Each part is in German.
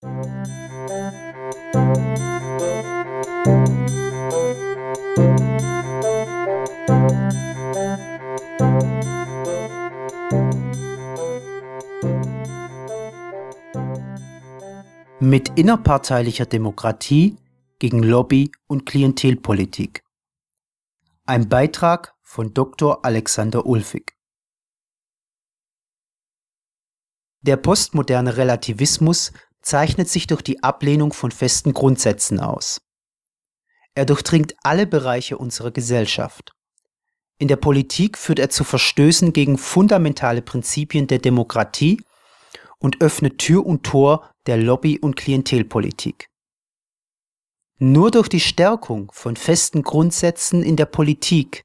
Mit innerparteilicher Demokratie gegen Lobby- und Klientelpolitik. Ein Beitrag von Dr. Alexander Ulfig. Der postmoderne Relativismus zeichnet sich durch die Ablehnung von festen Grundsätzen aus. Er durchdringt alle Bereiche unserer Gesellschaft. In der Politik führt er zu Verstößen gegen fundamentale Prinzipien der Demokratie und öffnet Tür und Tor der Lobby- und Klientelpolitik. Nur durch die Stärkung von festen Grundsätzen in der Politik,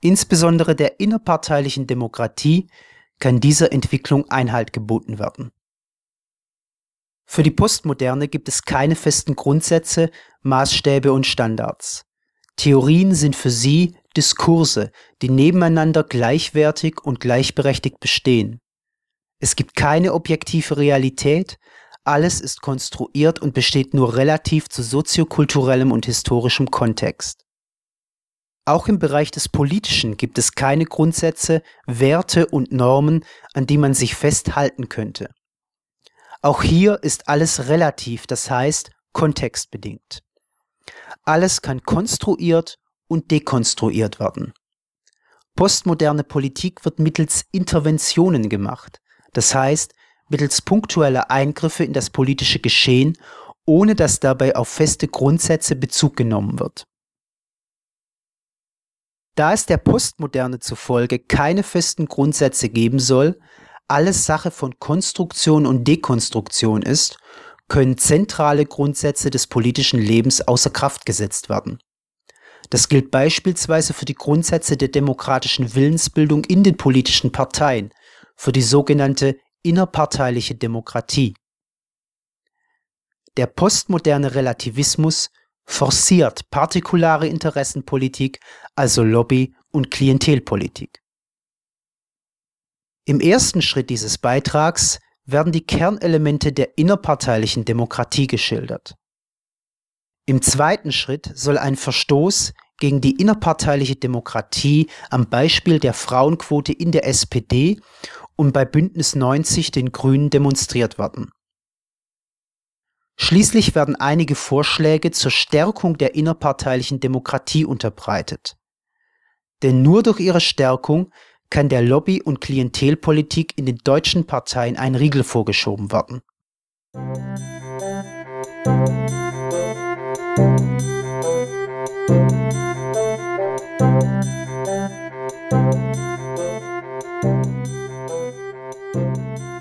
insbesondere der innerparteilichen Demokratie, kann dieser Entwicklung Einhalt geboten werden. Für die Postmoderne gibt es keine festen Grundsätze, Maßstäbe und Standards. Theorien sind für sie Diskurse, die nebeneinander gleichwertig und gleichberechtigt bestehen. Es gibt keine objektive Realität, alles ist konstruiert und besteht nur relativ zu soziokulturellem und historischem Kontext. Auch im Bereich des Politischen gibt es keine Grundsätze, Werte und Normen, an die man sich festhalten könnte. Auch hier ist alles relativ, das heißt kontextbedingt. Alles kann konstruiert und dekonstruiert werden. Postmoderne Politik wird mittels Interventionen gemacht, das heißt mittels punktueller Eingriffe in das politische Geschehen, ohne dass dabei auf feste Grundsätze Bezug genommen wird. Da es der Postmoderne zufolge keine festen Grundsätze geben soll, alles Sache von Konstruktion und Dekonstruktion ist, können zentrale Grundsätze des politischen Lebens außer Kraft gesetzt werden. Das gilt beispielsweise für die Grundsätze der demokratischen Willensbildung in den politischen Parteien, für die sogenannte innerparteiliche Demokratie. Der postmoderne Relativismus forciert partikulare Interessenpolitik, also Lobby- und Klientelpolitik. Im ersten Schritt dieses Beitrags werden die Kernelemente der innerparteilichen Demokratie geschildert. Im zweiten Schritt soll ein Verstoß gegen die innerparteiliche Demokratie am Beispiel der Frauenquote in der SPD und bei Bündnis 90 den Grünen demonstriert werden. Schließlich werden einige Vorschläge zur Stärkung der innerparteilichen Demokratie unterbreitet. Denn nur durch ihre Stärkung kann der Lobby- und Klientelpolitik in den deutschen Parteien ein Riegel vorgeschoben werden.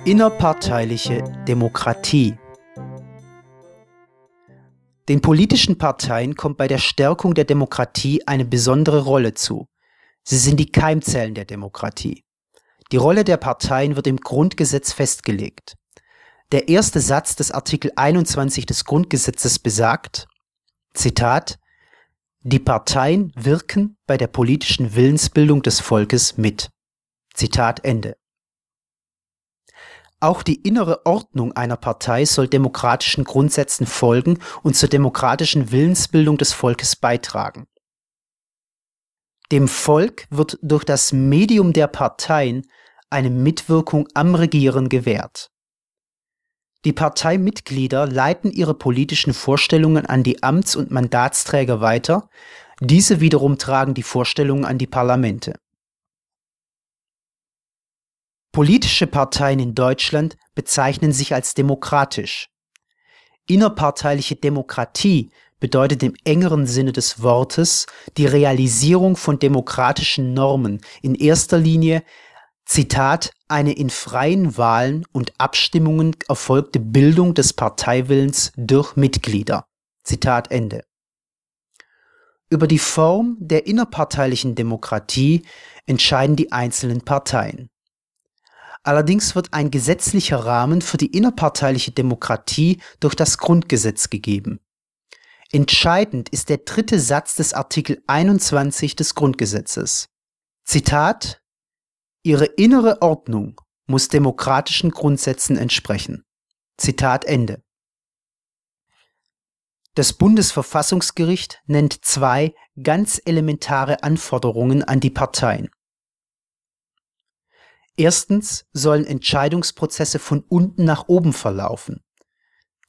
Innerparteiliche Demokratie Den politischen Parteien kommt bei der Stärkung der Demokratie eine besondere Rolle zu. Sie sind die Keimzellen der Demokratie. Die Rolle der Parteien wird im Grundgesetz festgelegt. Der erste Satz des Artikel 21 des Grundgesetzes besagt, Zitat, die Parteien wirken bei der politischen Willensbildung des Volkes mit. Zitat Ende. Auch die innere Ordnung einer Partei soll demokratischen Grundsätzen folgen und zur demokratischen Willensbildung des Volkes beitragen. Dem Volk wird durch das Medium der Parteien eine Mitwirkung am Regieren gewährt. Die Parteimitglieder leiten ihre politischen Vorstellungen an die Amts- und Mandatsträger weiter, diese wiederum tragen die Vorstellungen an die Parlamente. Politische Parteien in Deutschland bezeichnen sich als demokratisch. Innerparteiliche Demokratie bedeutet im engeren Sinne des Wortes die Realisierung von demokratischen Normen, in erster Linie Zitat, eine in freien Wahlen und Abstimmungen erfolgte Bildung des Parteiwillens durch Mitglieder. Zitat Ende. Über die Form der innerparteilichen Demokratie entscheiden die einzelnen Parteien. Allerdings wird ein gesetzlicher Rahmen für die innerparteiliche Demokratie durch das Grundgesetz gegeben. Entscheidend ist der dritte Satz des Artikel 21 des Grundgesetzes. Zitat Ihre innere Ordnung muss demokratischen Grundsätzen entsprechen. Zitat Ende. Das Bundesverfassungsgericht nennt zwei ganz elementare Anforderungen an die Parteien. Erstens sollen Entscheidungsprozesse von unten nach oben verlaufen.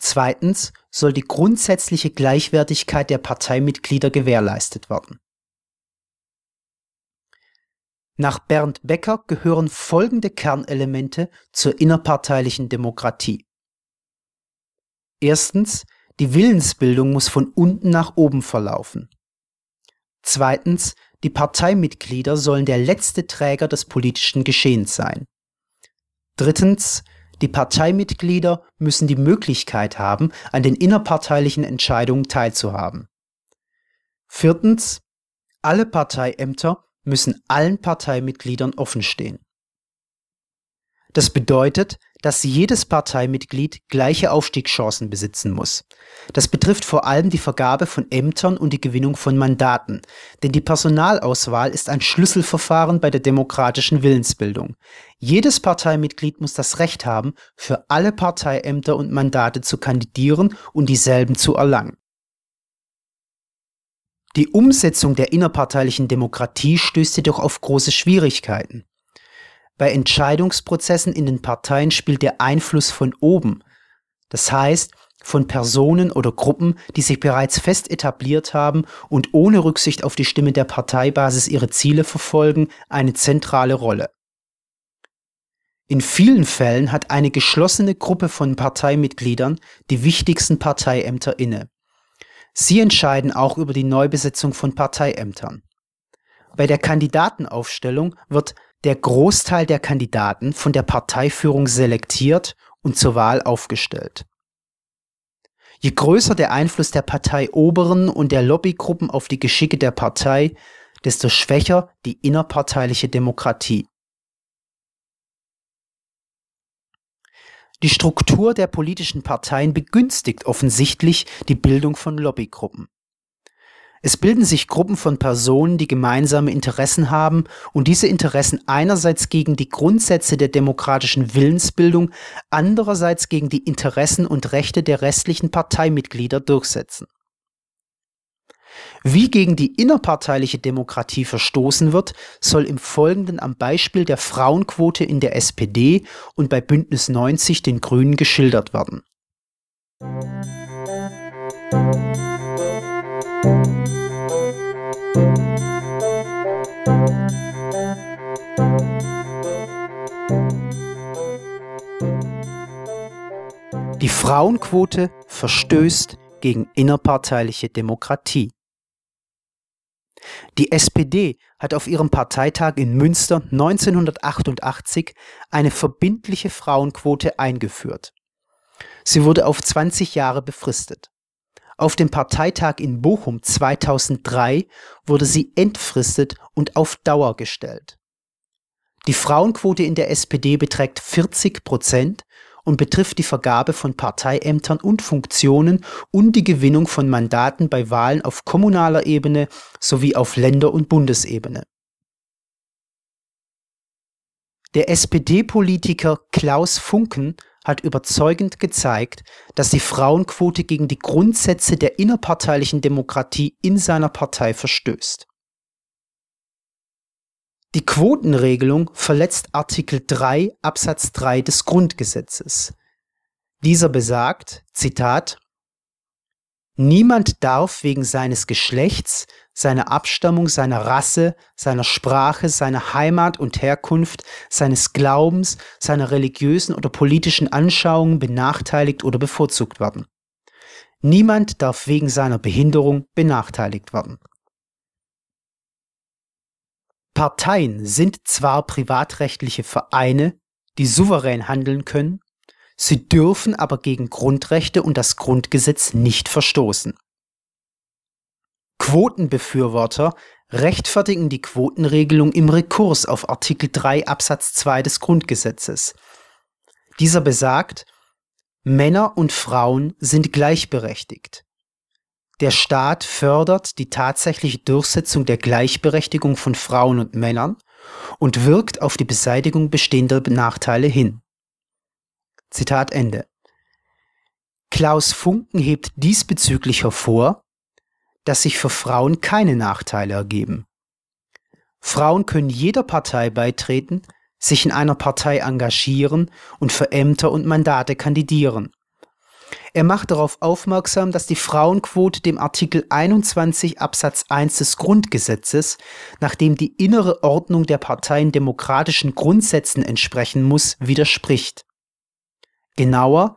Zweitens soll die grundsätzliche Gleichwertigkeit der Parteimitglieder gewährleistet werden. Nach Bernd Becker gehören folgende Kernelemente zur innerparteilichen Demokratie. Erstens, die Willensbildung muss von unten nach oben verlaufen. Zweitens, die Parteimitglieder sollen der letzte Träger des politischen Geschehens sein. Drittens, die Parteimitglieder müssen die Möglichkeit haben, an den innerparteilichen Entscheidungen teilzuhaben. Viertens, alle Parteiämter müssen allen Parteimitgliedern offenstehen. Das bedeutet, dass jedes Parteimitglied gleiche Aufstiegschancen besitzen muss. Das betrifft vor allem die Vergabe von Ämtern und die Gewinnung von Mandaten, denn die Personalauswahl ist ein Schlüsselverfahren bei der demokratischen Willensbildung. Jedes Parteimitglied muss das Recht haben, für alle Parteiämter und Mandate zu kandidieren und dieselben zu erlangen. Die Umsetzung der innerparteilichen Demokratie stößt jedoch auf große Schwierigkeiten. Bei Entscheidungsprozessen in den Parteien spielt der Einfluss von oben, das heißt von Personen oder Gruppen, die sich bereits fest etabliert haben und ohne Rücksicht auf die Stimme der Parteibasis ihre Ziele verfolgen, eine zentrale Rolle. In vielen Fällen hat eine geschlossene Gruppe von Parteimitgliedern die wichtigsten Parteiämter inne. Sie entscheiden auch über die Neubesetzung von Parteiämtern. Bei der Kandidatenaufstellung wird der Großteil der Kandidaten von der Parteiführung selektiert und zur Wahl aufgestellt. Je größer der Einfluss der Parteioberen und der Lobbygruppen auf die Geschicke der Partei, desto schwächer die innerparteiliche Demokratie. Die Struktur der politischen Parteien begünstigt offensichtlich die Bildung von Lobbygruppen. Es bilden sich Gruppen von Personen, die gemeinsame Interessen haben und diese Interessen einerseits gegen die Grundsätze der demokratischen Willensbildung, andererseits gegen die Interessen und Rechte der restlichen Parteimitglieder durchsetzen. Wie gegen die innerparteiliche Demokratie verstoßen wird, soll im Folgenden am Beispiel der Frauenquote in der SPD und bei Bündnis 90 den Grünen geschildert werden. Die Frauenquote verstößt gegen innerparteiliche Demokratie. Die SPD hat auf ihrem Parteitag in Münster 1988 eine verbindliche Frauenquote eingeführt. Sie wurde auf 20 Jahre befristet. Auf dem Parteitag in Bochum 2003 wurde sie entfristet und auf Dauer gestellt. Die Frauenquote in der SPD beträgt 40 Prozent und betrifft die Vergabe von Parteiämtern und Funktionen und die Gewinnung von Mandaten bei Wahlen auf kommunaler Ebene sowie auf Länder- und Bundesebene. Der SPD-Politiker Klaus Funken hat überzeugend gezeigt, dass die Frauenquote gegen die Grundsätze der innerparteilichen Demokratie in seiner Partei verstößt. Die Quotenregelung verletzt Artikel 3 Absatz 3 des Grundgesetzes. Dieser besagt, Zitat, Niemand darf wegen seines Geschlechts, seiner Abstammung, seiner Rasse, seiner Sprache, seiner Heimat und Herkunft, seines Glaubens, seiner religiösen oder politischen Anschauungen benachteiligt oder bevorzugt werden. Niemand darf wegen seiner Behinderung benachteiligt werden. Parteien sind zwar privatrechtliche Vereine, die souverän handeln können, sie dürfen aber gegen Grundrechte und das Grundgesetz nicht verstoßen. Quotenbefürworter rechtfertigen die Quotenregelung im Rekurs auf Artikel 3 Absatz 2 des Grundgesetzes. Dieser besagt, Männer und Frauen sind gleichberechtigt. Der Staat fördert die tatsächliche Durchsetzung der Gleichberechtigung von Frauen und Männern und wirkt auf die Beseitigung bestehender Nachteile hin. Zitat Ende. Klaus Funken hebt diesbezüglich hervor, dass sich für Frauen keine Nachteile ergeben. Frauen können jeder Partei beitreten, sich in einer Partei engagieren und für Ämter und Mandate kandidieren. Er macht darauf aufmerksam, dass die Frauenquote dem Artikel 21 Absatz 1 des Grundgesetzes, nachdem die innere Ordnung der Parteien demokratischen Grundsätzen entsprechen muss, widerspricht. Genauer,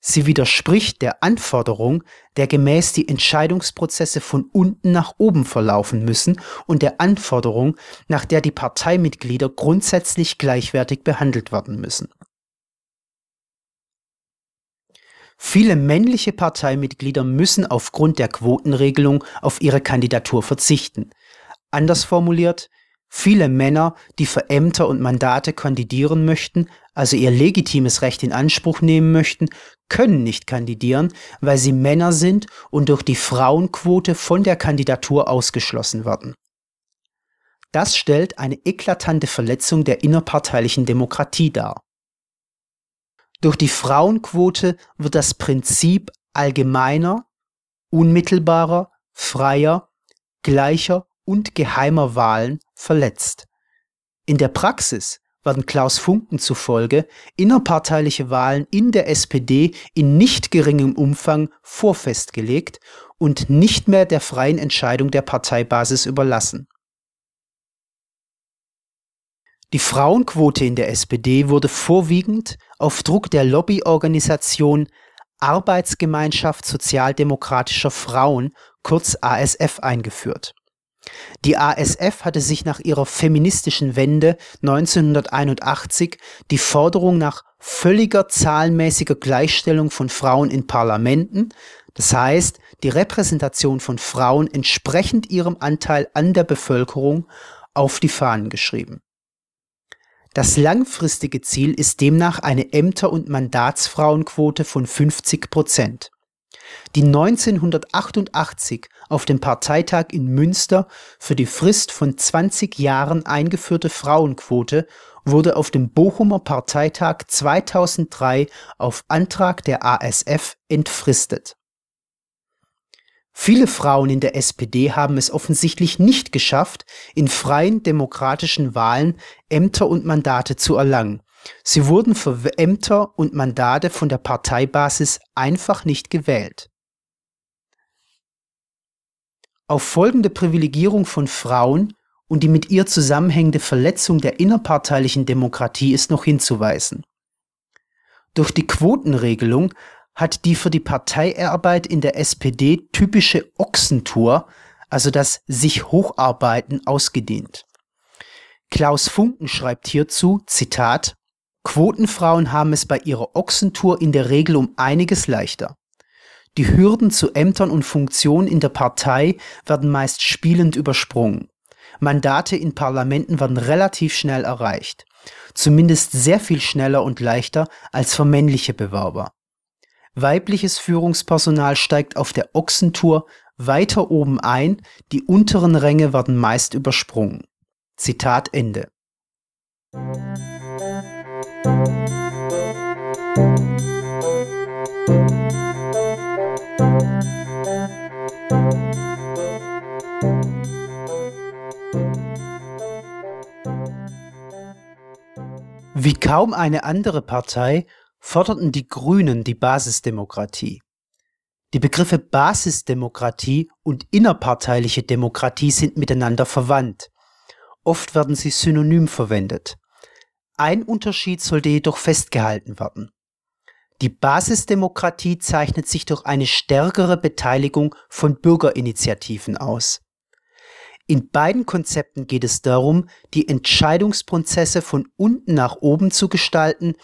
sie widerspricht der Anforderung, der gemäß die Entscheidungsprozesse von unten nach oben verlaufen müssen und der Anforderung, nach der die Parteimitglieder grundsätzlich gleichwertig behandelt werden müssen. Viele männliche Parteimitglieder müssen aufgrund der Quotenregelung auf ihre Kandidatur verzichten. Anders formuliert, viele Männer, die für Ämter und Mandate kandidieren möchten, also ihr legitimes Recht in Anspruch nehmen möchten, können nicht kandidieren, weil sie Männer sind und durch die Frauenquote von der Kandidatur ausgeschlossen werden. Das stellt eine eklatante Verletzung der innerparteilichen Demokratie dar. Durch die Frauenquote wird das Prinzip allgemeiner, unmittelbarer, freier, gleicher und geheimer Wahlen verletzt. In der Praxis werden Klaus Funken zufolge innerparteiliche Wahlen in der SPD in nicht geringem Umfang vorfestgelegt und nicht mehr der freien Entscheidung der Parteibasis überlassen. Die Frauenquote in der SPD wurde vorwiegend auf Druck der Lobbyorganisation Arbeitsgemeinschaft sozialdemokratischer Frauen, kurz ASF, eingeführt. Die ASF hatte sich nach ihrer feministischen Wende 1981 die Forderung nach völliger zahlenmäßiger Gleichstellung von Frauen in Parlamenten, das heißt die Repräsentation von Frauen entsprechend ihrem Anteil an der Bevölkerung, auf die Fahnen geschrieben. Das langfristige Ziel ist demnach eine Ämter- und Mandatsfrauenquote von 50 Prozent. Die 1988 auf dem Parteitag in Münster für die Frist von 20 Jahren eingeführte Frauenquote wurde auf dem Bochumer Parteitag 2003 auf Antrag der ASF entfristet. Viele Frauen in der SPD haben es offensichtlich nicht geschafft, in freien demokratischen Wahlen Ämter und Mandate zu erlangen. Sie wurden für Ämter und Mandate von der Parteibasis einfach nicht gewählt. Auf folgende Privilegierung von Frauen und die mit ihr zusammenhängende Verletzung der innerparteilichen Demokratie ist noch hinzuweisen. Durch die Quotenregelung hat die für die Parteiarbeit in der SPD typische Ochsentour, also das sich hocharbeiten, ausgedehnt. Klaus Funken schreibt hierzu, Zitat, Quotenfrauen haben es bei ihrer Ochsentour in der Regel um einiges leichter. Die Hürden zu Ämtern und Funktionen in der Partei werden meist spielend übersprungen. Mandate in Parlamenten werden relativ schnell erreicht. Zumindest sehr viel schneller und leichter als für männliche Bewerber. Weibliches Führungspersonal steigt auf der Ochsentour weiter oben ein, die unteren Ränge werden meist übersprungen. Zitat Ende. Wie kaum eine andere Partei forderten die Grünen die Basisdemokratie. Die Begriffe Basisdemokratie und innerparteiliche Demokratie sind miteinander verwandt. Oft werden sie synonym verwendet. Ein Unterschied sollte jedoch festgehalten werden. Die Basisdemokratie zeichnet sich durch eine stärkere Beteiligung von Bürgerinitiativen aus. In beiden Konzepten geht es darum, die Entscheidungsprozesse von unten nach oben zu gestalten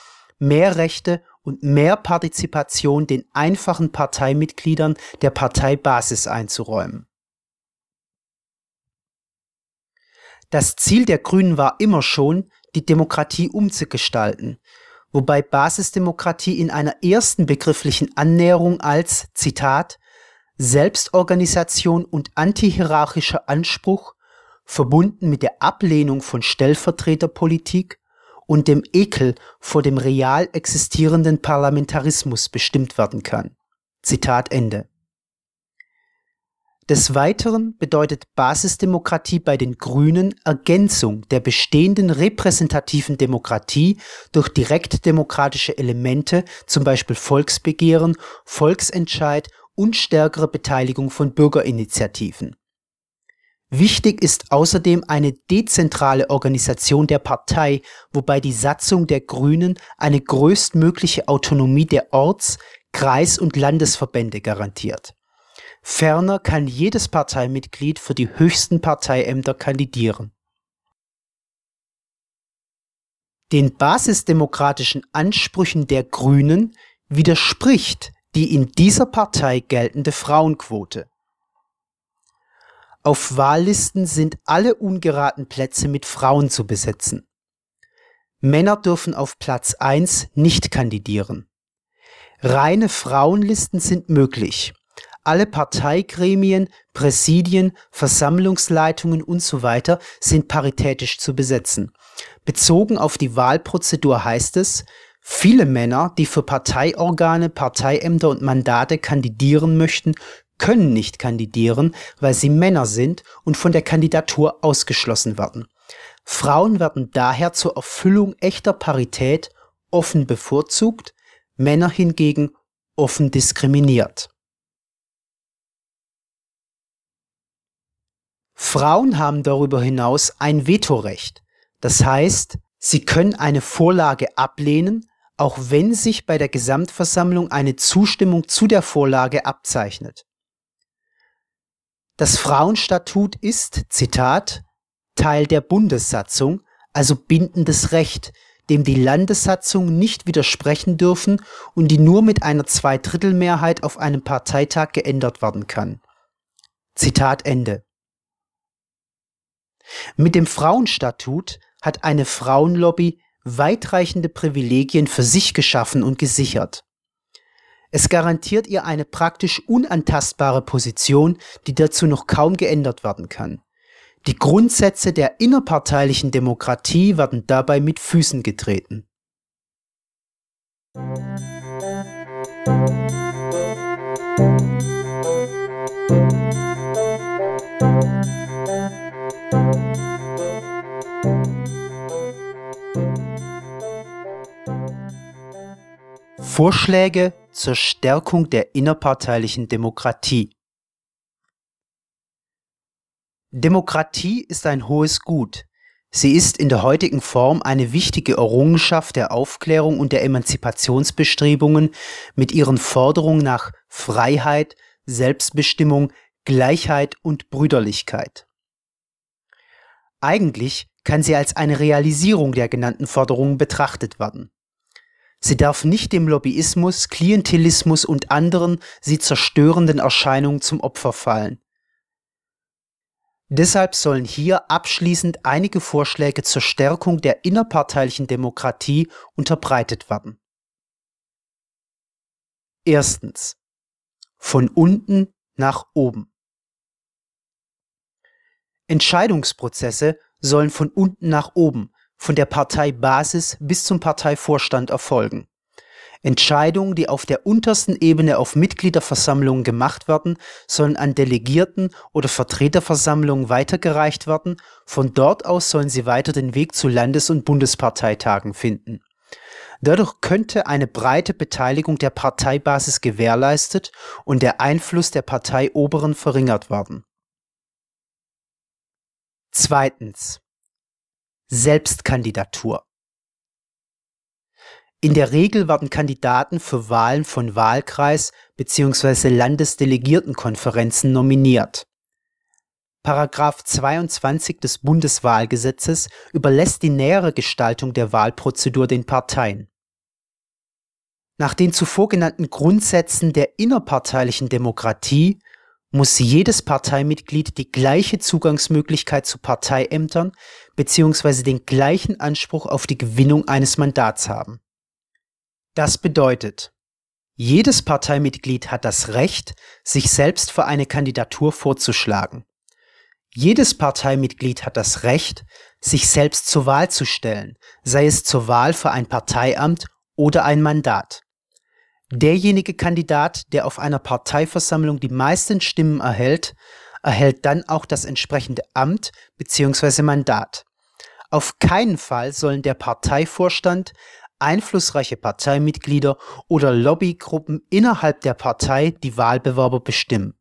mehr Rechte und mehr Partizipation den einfachen Parteimitgliedern der Parteibasis einzuräumen. Das Ziel der Grünen war immer schon, die Demokratie umzugestalten, wobei Basisdemokratie in einer ersten begrifflichen Annäherung als, Zitat, Selbstorganisation und antihierarchischer Anspruch, verbunden mit der Ablehnung von Stellvertreterpolitik und dem Ekel vor dem real existierenden Parlamentarismus bestimmt werden kann. Zitat Ende. Des Weiteren bedeutet Basisdemokratie bei den Grünen Ergänzung der bestehenden repräsentativen Demokratie durch direktdemokratische Elemente, zum Beispiel Volksbegehren, Volksentscheid und stärkere Beteiligung von Bürgerinitiativen. Wichtig ist außerdem eine dezentrale Organisation der Partei, wobei die Satzung der Grünen eine größtmögliche Autonomie der Orts-, Kreis- und Landesverbände garantiert. Ferner kann jedes Parteimitglied für die höchsten Parteiämter kandidieren. Den basisdemokratischen Ansprüchen der Grünen widerspricht die in dieser Partei geltende Frauenquote. Auf Wahllisten sind alle ungeraten Plätze mit Frauen zu besetzen. Männer dürfen auf Platz 1 nicht kandidieren. Reine Frauenlisten sind möglich. Alle Parteigremien, Präsidien, Versammlungsleitungen usw. So sind paritätisch zu besetzen. Bezogen auf die Wahlprozedur heißt es, viele Männer, die für Parteiorgane, Parteiämter und Mandate kandidieren möchten, können nicht kandidieren, weil sie Männer sind und von der Kandidatur ausgeschlossen werden. Frauen werden daher zur Erfüllung echter Parität offen bevorzugt, Männer hingegen offen diskriminiert. Frauen haben darüber hinaus ein Vetorecht. Das heißt, sie können eine Vorlage ablehnen, auch wenn sich bei der Gesamtversammlung eine Zustimmung zu der Vorlage abzeichnet. Das Frauenstatut ist, Zitat, Teil der Bundessatzung, also bindendes Recht, dem die Landessatzung nicht widersprechen dürfen und die nur mit einer Zweidrittelmehrheit auf einem Parteitag geändert werden kann. Zitat Ende. Mit dem Frauenstatut hat eine Frauenlobby weitreichende Privilegien für sich geschaffen und gesichert. Es garantiert ihr eine praktisch unantastbare Position, die dazu noch kaum geändert werden kann. Die Grundsätze der innerparteilichen Demokratie werden dabei mit Füßen getreten. Vorschläge zur Stärkung der innerparteilichen Demokratie Demokratie ist ein hohes Gut. Sie ist in der heutigen Form eine wichtige Errungenschaft der Aufklärung und der Emanzipationsbestrebungen mit ihren Forderungen nach Freiheit, Selbstbestimmung, Gleichheit und Brüderlichkeit. Eigentlich kann sie als eine Realisierung der genannten Forderungen betrachtet werden. Sie darf nicht dem Lobbyismus, Klientelismus und anderen sie zerstörenden Erscheinungen zum Opfer fallen. Deshalb sollen hier abschließend einige Vorschläge zur Stärkung der innerparteilichen Demokratie unterbreitet werden. Erstens. Von unten nach oben. Entscheidungsprozesse sollen von unten nach oben, von der Parteibasis bis zum Parteivorstand erfolgen. Entscheidungen, die auf der untersten Ebene auf Mitgliederversammlungen gemacht werden, sollen an Delegierten oder Vertreterversammlungen weitergereicht werden. Von dort aus sollen sie weiter den Weg zu Landes- und Bundesparteitagen finden. Dadurch könnte eine breite Beteiligung der Parteibasis gewährleistet und der Einfluss der Parteioberen verringert werden. Zweitens. Selbstkandidatur. In der Regel werden Kandidaten für Wahlen von Wahlkreis bzw. Landesdelegiertenkonferenzen nominiert. Paragraph 22 des Bundeswahlgesetzes überlässt die nähere Gestaltung der Wahlprozedur den Parteien. Nach den zuvor genannten Grundsätzen der innerparteilichen Demokratie muss jedes Parteimitglied die gleiche Zugangsmöglichkeit zu Parteiämtern bzw. den gleichen Anspruch auf die Gewinnung eines Mandats haben. Das bedeutet, jedes Parteimitglied hat das Recht, sich selbst für eine Kandidatur vorzuschlagen. Jedes Parteimitglied hat das Recht, sich selbst zur Wahl zu stellen, sei es zur Wahl für ein Parteiamt oder ein Mandat. Derjenige Kandidat, der auf einer Parteiversammlung die meisten Stimmen erhält, erhält dann auch das entsprechende Amt bzw. Mandat. Auf keinen Fall sollen der Parteivorstand, einflussreiche Parteimitglieder oder Lobbygruppen innerhalb der Partei die Wahlbewerber bestimmen.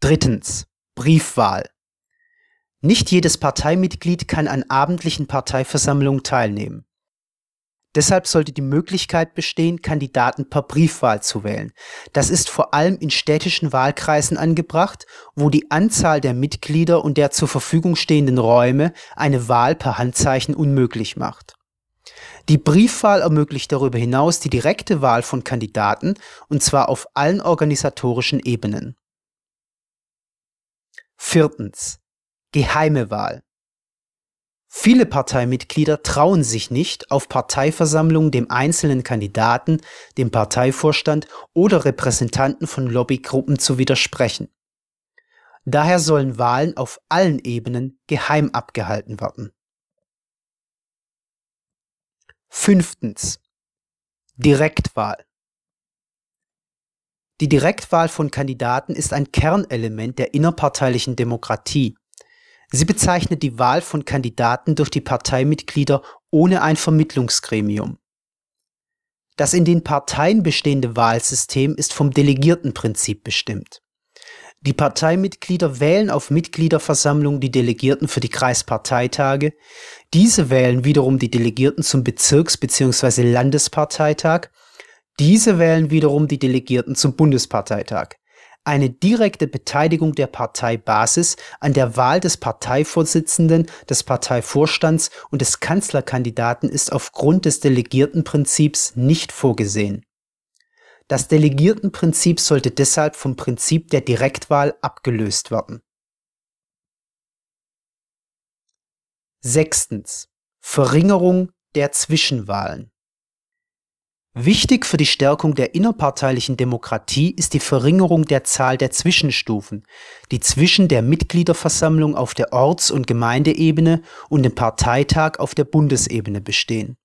Drittens. Briefwahl. Nicht jedes Parteimitglied kann an abendlichen Parteiversammlungen teilnehmen. Deshalb sollte die Möglichkeit bestehen, Kandidaten per Briefwahl zu wählen. Das ist vor allem in städtischen Wahlkreisen angebracht, wo die Anzahl der Mitglieder und der zur Verfügung stehenden Räume eine Wahl per Handzeichen unmöglich macht. Die Briefwahl ermöglicht darüber hinaus die direkte Wahl von Kandidaten, und zwar auf allen organisatorischen Ebenen. Viertens. Geheime Wahl. Viele Parteimitglieder trauen sich nicht, auf Parteiversammlungen dem einzelnen Kandidaten, dem Parteivorstand oder Repräsentanten von Lobbygruppen zu widersprechen. Daher sollen Wahlen auf allen Ebenen geheim abgehalten werden. Fünftens. Direktwahl. Die Direktwahl von Kandidaten ist ein Kernelement der innerparteilichen Demokratie. Sie bezeichnet die Wahl von Kandidaten durch die Parteimitglieder ohne ein Vermittlungsgremium. Das in den Parteien bestehende Wahlsystem ist vom Delegiertenprinzip bestimmt. Die Parteimitglieder wählen auf Mitgliederversammlungen die Delegierten für die Kreisparteitage, diese wählen wiederum die Delegierten zum Bezirks- bzw. Landesparteitag, diese wählen wiederum die Delegierten zum Bundesparteitag. Eine direkte Beteiligung der Parteibasis an der Wahl des Parteivorsitzenden, des Parteivorstands und des Kanzlerkandidaten ist aufgrund des Delegiertenprinzips nicht vorgesehen. Das Delegiertenprinzip sollte deshalb vom Prinzip der Direktwahl abgelöst werden. Sechstens. Verringerung der Zwischenwahlen. Wichtig für die Stärkung der innerparteilichen Demokratie ist die Verringerung der Zahl der Zwischenstufen, die zwischen der Mitgliederversammlung auf der Orts- und Gemeindeebene und dem Parteitag auf der Bundesebene bestehen.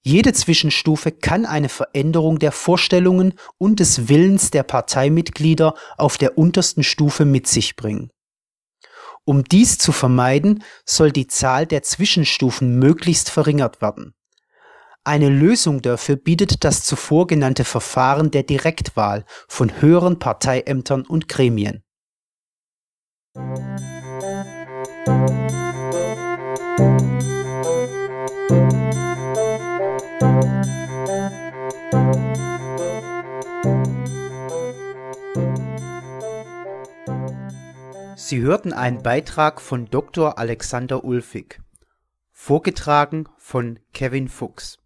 Jede Zwischenstufe kann eine Veränderung der Vorstellungen und des Willens der Parteimitglieder auf der untersten Stufe mit sich bringen. Um dies zu vermeiden, soll die Zahl der Zwischenstufen möglichst verringert werden. Eine Lösung dafür bietet das zuvor genannte Verfahren der Direktwahl von höheren Parteiämtern und Gremien. Sie hörten einen Beitrag von Dr. Alexander Ulfig, vorgetragen von Kevin Fuchs.